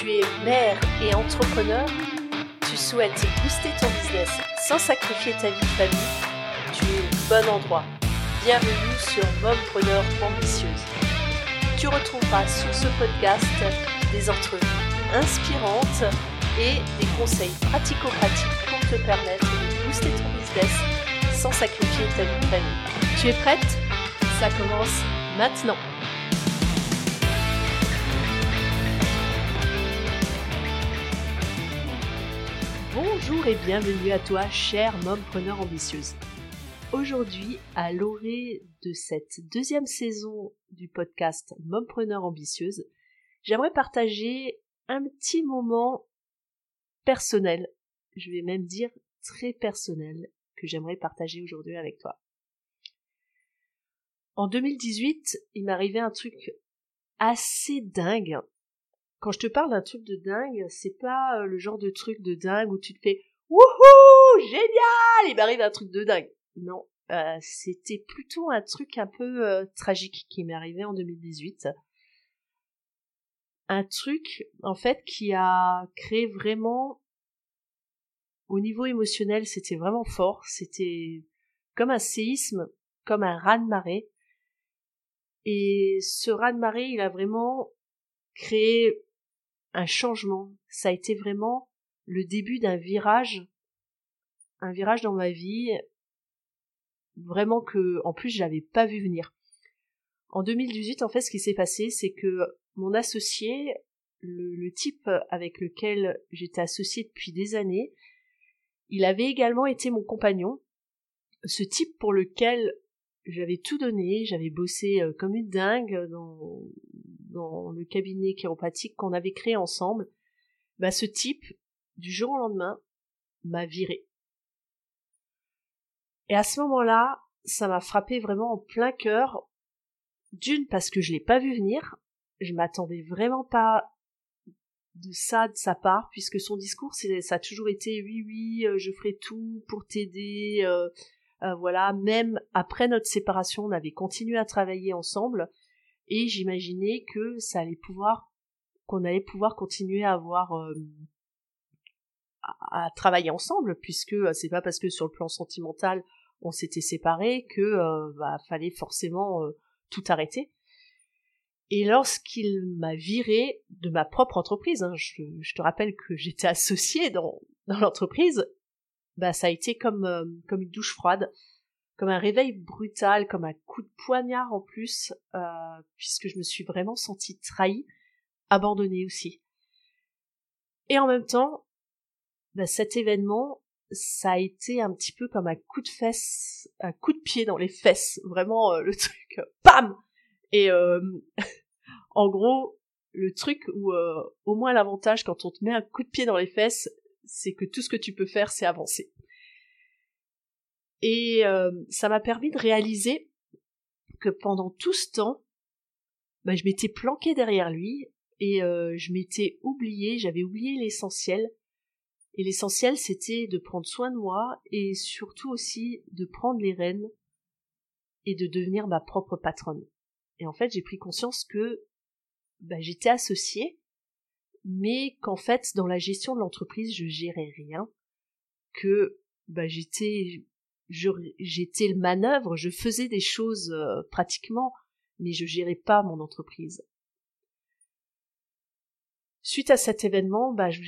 Tu es mère et entrepreneur Tu souhaites booster ton business sans sacrifier ta vie de famille Tu es au bon endroit. Bienvenue sur Mompreneur Ambitieuse. Tu retrouveras sur ce podcast des entrevues inspirantes et des conseils pratico-pratiques pour te permettre de booster ton business sans sacrifier ta vie de famille. Tu es prête? Ça commence maintenant. Bonjour et bienvenue à toi, chère mompreneur ambitieuse. Aujourd'hui, à l'orée de cette deuxième saison du podcast Mompreneur ambitieuse, j'aimerais partager un petit moment personnel, je vais même dire très personnel, que j'aimerais partager aujourd'hui avec toi. En 2018, il m'arrivait un truc assez dingue quand je te parle d'un truc de dingue, c'est pas euh, le genre de truc de dingue où tu te fais wouhou, génial, il m'arrive un truc de dingue. Non, euh, c'était plutôt un truc un peu euh, tragique qui m'est arrivé en 2018. Un truc, en fait, qui a créé vraiment, au niveau émotionnel, c'était vraiment fort. C'était comme un séisme, comme un raz-de-marée. Et ce raz-de-marée, il a vraiment créé un changement. Ça a été vraiment le début d'un virage, un virage dans ma vie, vraiment que, en plus, j'avais pas vu venir. En 2018, en fait, ce qui s'est passé, c'est que mon associé, le, type avec lequel j'étais associé depuis des années, il avait également été mon compagnon. Ce type pour lequel j'avais tout donné, j'avais bossé euh, comme une dingue dans, dans le cabinet chiropathique qu'on avait créé ensemble, bah ce type, du jour au lendemain, m'a viré. Et à ce moment-là, ça m'a frappé vraiment en plein cœur. D'une, parce que je l'ai pas vu venir. Je m'attendais vraiment pas de ça de sa part, puisque son discours, ça a toujours été oui, oui, euh, je ferai tout pour t'aider. Euh, euh, voilà, même après notre séparation, on avait continué à travailler ensemble et j'imaginais que ça allait pouvoir qu'on allait pouvoir continuer à avoir euh, à, travailler ensemble puisque euh, c'est pas parce que sur le plan sentimental on s'était séparés que euh, bah, fallait forcément tout arrêter. Et lorsqu'il m'a viré de ma propre entreprise, hein, je, te rappelle que j'étais associée dans, dans l'entreprise, bah ça a été comme comme une douche froide comme un réveil brutal, comme un coup de poignard en plus, euh, puisque je me suis vraiment sentie trahie, abandonnée aussi. Et en même temps, bah, cet événement, ça a été un petit peu comme un coup de fesse, un coup de pied dans les fesses, vraiment euh, le truc, pam Et euh, en gros, le truc où au moins l'avantage quand on te met un coup de pied dans les fesses, c'est que tout ce que tu peux faire, c'est avancer. Et euh, ça m'a permis de réaliser que pendant tout ce temps, bah, je m'étais planqué derrière lui et euh, je m'étais oublié, j'avais oublié l'essentiel. Et l'essentiel, c'était de prendre soin de moi et surtout aussi de prendre les rênes et de devenir ma propre patronne. Et en fait, j'ai pris conscience que bah, j'étais associée, mais qu'en fait, dans la gestion de l'entreprise, je gérais rien, que bah, j'étais j'étais le manœuvre, je faisais des choses euh, pratiquement, mais je gérais pas mon entreprise. Suite à cet événement, bah, je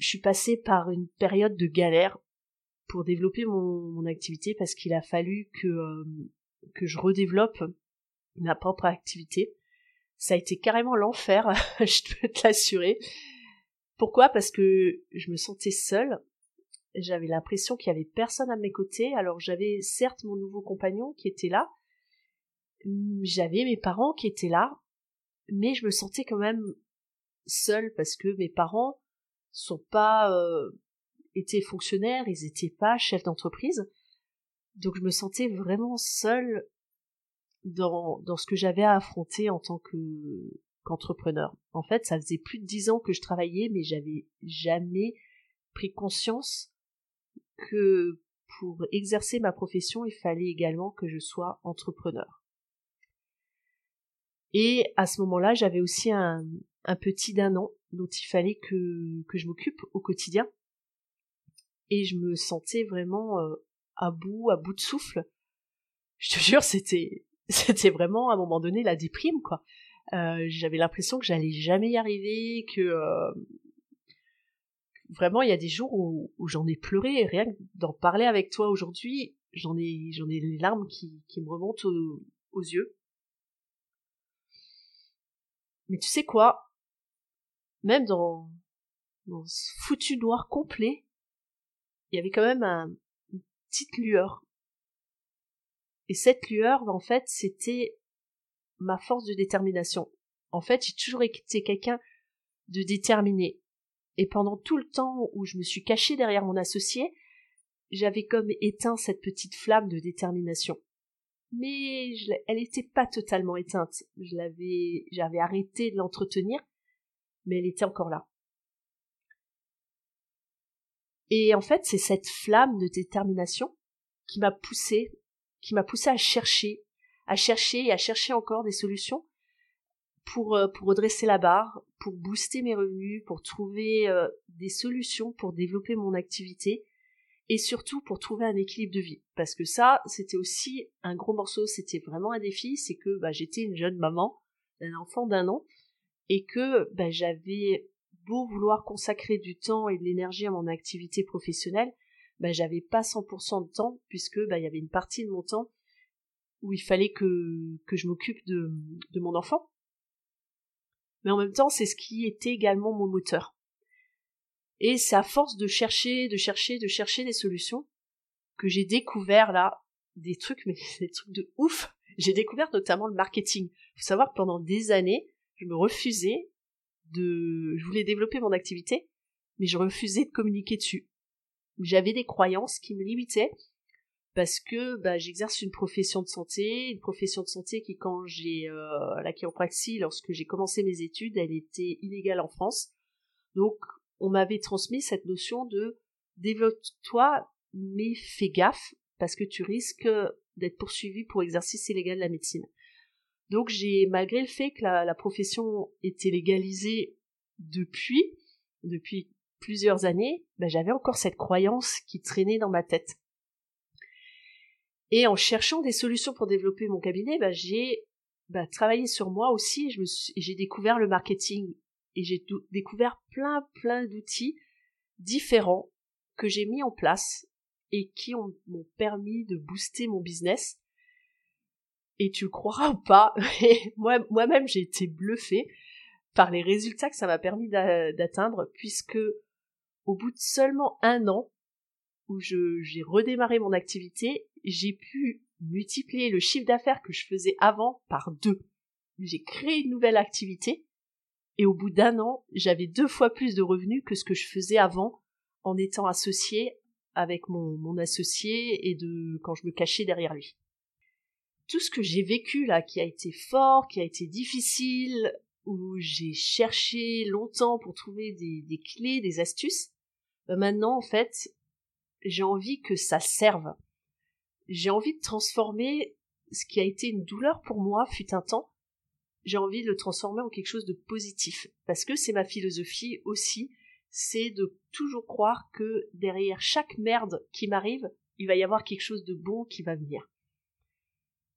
suis passée par une période de galère pour développer mon, activité parce qu'il a fallu que, euh, que je redéveloppe ma propre activité. Ça a été carrément l'enfer, je peux te l'assurer. Pourquoi? Parce que je me sentais seule, j'avais l'impression qu'il y avait personne à mes côtés. Alors j'avais certes mon nouveau compagnon qui était là, j'avais mes parents qui étaient là, mais je me sentais quand même seule parce que mes parents sont pas euh, étaient fonctionnaires, ils étaient pas chefs d'entreprise. Donc je me sentais vraiment seule dans, dans ce que j'avais à affronter en tant que qu'entrepreneur. En fait, ça faisait plus de dix ans que je travaillais, mais j'avais jamais pris conscience que pour exercer ma profession, il fallait également que je sois entrepreneur. Et à ce moment-là, j'avais aussi un, petit d'un an dont il fallait que, que je m'occupe au quotidien. Et je me sentais vraiment euh, à bout, à bout de souffle. Je te jure, c'était, c'était vraiment à un moment donné la déprime, quoi. Euh, j'avais l'impression que j'allais jamais y arriver, que euh, vraiment il y a des jours où, j'en ai pleuré rien que d'en parler avec toi aujourd'hui, j'en ai les larmes qui, me remontent aux yeux. Mais tu sais quoi? Même dans, ce foutu noir complet, il y avait quand même un, une petite lueur. Et cette lueur, en fait, c'était ma force de détermination. En fait, j'ai toujours été quelqu'un de déterminé. Et pendant tout le temps où je me suis cachée derrière mon associé, j'avais comme éteint cette petite flamme de détermination mais elle n'était pas totalement éteinte. Je l'avais, j'avais arrêté de l'entretenir, mais elle était encore là. Et en fait, c'est cette flamme de détermination qui m'a poussé, qui m'a poussé à chercher, à chercher et à chercher encore des solutions pour euh, pour redresser la barre, pour booster mes revenus, pour trouver euh, des solutions pour développer mon activité et surtout pour trouver un équilibre de vie. Parce que ça, c'était aussi un gros morceau, c'était vraiment un défi, c'est que bah, j'étais une jeune maman d'un enfant d'un an, et que bah, j'avais beau vouloir consacrer du temps et de l'énergie à mon activité professionnelle, bah, j'avais pas 100% de temps, puisque bah, il y avait une partie de mon temps où il fallait que, je m'occupe de mon enfant. Mais en même temps, c'est ce qui était également mon moteur. Et c'est à force de chercher, de chercher, de chercher des solutions que j'ai découvert là des trucs, mais des trucs de ouf. J'ai découvert notamment le marketing. Faut savoir que pendant des années, je me refusais de, je voulais développer mon activité, mais je refusais de communiquer dessus. J'avais des croyances qui me limitaient parce que bah, j'exerce une profession de santé, une profession de santé qui, quand j'ai euh, la chiropraxie, lorsque j'ai commencé mes études, elle était illégale en France. Donc on m'avait transmis cette notion de développe-toi, mais fais gaffe, parce que tu risques d'être poursuivi pour exercice illégal de la médecine. Donc j'ai, malgré le fait que la, profession était légalisée depuis, depuis plusieurs années, ben, j'avais encore cette croyance qui traînait dans ma tête. Et en cherchant des solutions pour développer mon cabinet, ben, j'ai ben, travaillé sur moi aussi. Je me j'ai découvert le marketing et j'ai découvert plein plein d'outils différents que j'ai mis en place et qui m'ont permis de booster mon business. Et tu le croiras ou pas, moi moi-même j'ai été bluffée par les résultats que ça m'a permis d'atteindre puisque au bout de seulement un an où j'ai redémarré mon activité, j'ai pu multiplier le chiffre d'affaires que je faisais avant par deux. J'ai créé une nouvelle activité et au bout d'un an, j'avais deux fois plus de revenus que ce que je faisais avant en étant associé avec mon, mon associé et de quand je me cachais derrière lui. Tout ce que j'ai vécu là, qui a été fort, qui a été difficile, où j'ai cherché longtemps pour trouver des, des clés, des astuces, ben maintenant en fait, j'ai envie que ça serve. J'ai envie de transformer ce qui a été une douleur pour moi fut un temps j'ai envie de le transformer en quelque chose de positif. Parce que c'est ma philosophie aussi, c'est de toujours croire que derrière chaque merde qui m'arrive, il va y avoir quelque chose de bon qui va venir.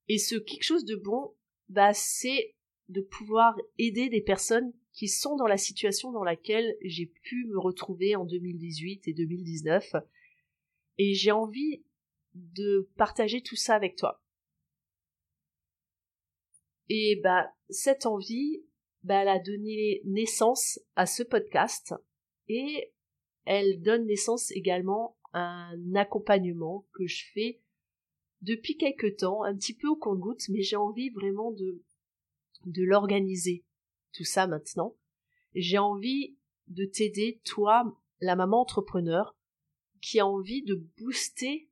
Et ce quelque chose de bon, bah, c'est de pouvoir aider des personnes qui sont dans la situation dans laquelle j'ai pu me retrouver en 2018 et 2019. Et j'ai envie de partager tout ça avec toi. Et bah, cette envie, bah, elle a donné naissance à ce podcast et elle donne naissance également à un accompagnement que je fais depuis quelque temps, un petit peu au compte-goutte, mais j'ai envie vraiment de, de l'organiser, tout ça maintenant. J'ai envie de t'aider, toi, la maman entrepreneur, qui a envie de booster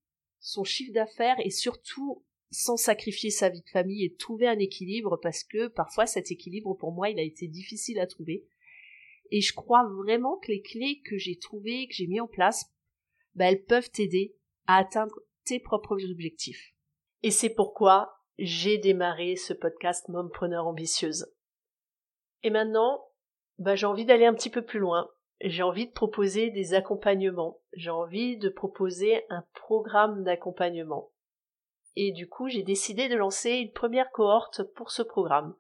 son chiffre d'affaires et surtout sans sacrifier sa vie de famille et trouver un équilibre parce que parfois cet équilibre pour moi il a été difficile à trouver. Et je crois vraiment que les clés que j'ai trouvées, que j'ai mis en place, bah, elles peuvent t'aider à atteindre tes propres objectifs. Et c'est pourquoi j'ai démarré ce podcast Mompreneur ambitieuse. Et maintenant, bah, j'ai envie d'aller un petit peu plus loin. J'ai envie de proposer des accompagnements. J'ai envie de proposer un programme d'accompagnement. Et du coup, j'ai décidé de lancer une première cohorte pour ce programme.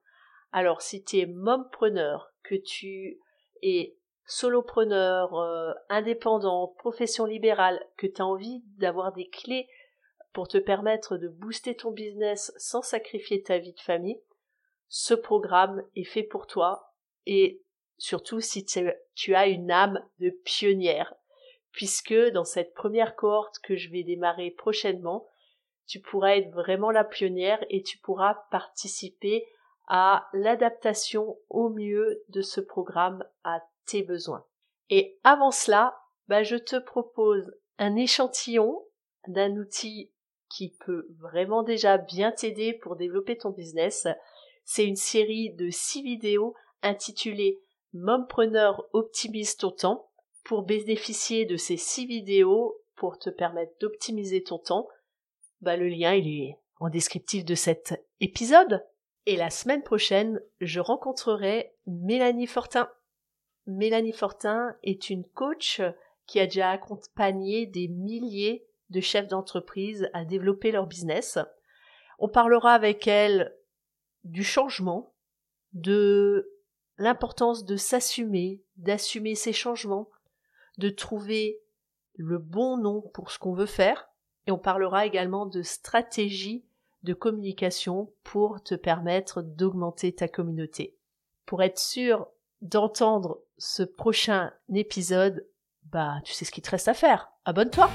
Alors, si tu es mompreneur, que tu es solopreneur, euh, indépendant, profession libérale, que tu as envie d'avoir des clés pour te permettre de booster ton business sans sacrifier ta vie de famille, ce programme est fait pour toi et surtout si tu as une âme de pionnière, puisque dans cette première cohorte que je vais démarrer prochainement, tu pourras être vraiment la pionnière et tu pourras participer à l'adaptation au mieux de ce programme à tes besoins. Et avant cela, bah, je te propose un échantillon d'un outil qui peut vraiment déjà bien t'aider pour développer ton business. C'est une série de six vidéos intitulées Mompreneur optimise ton temps. Pour bénéficier de ces six vidéos, pour te permettre d'optimiser ton temps, bah, le lien il est en descriptif de cet épisode. Et la semaine prochaine, je rencontrerai Mélanie Fortin. Mélanie Fortin est une coach qui a déjà accompagné des milliers de chefs d'entreprise à développer leur business. On parlera avec elle du changement, de l'importance de s'assumer, d'assumer ses changements, de trouver le bon nom pour ce qu'on veut faire, et on parlera également de stratégie de communication pour te permettre d'augmenter ta communauté. Pour être sûr d'entendre ce prochain épisode, bah tu sais ce qu'il te reste à faire. Abonne-toi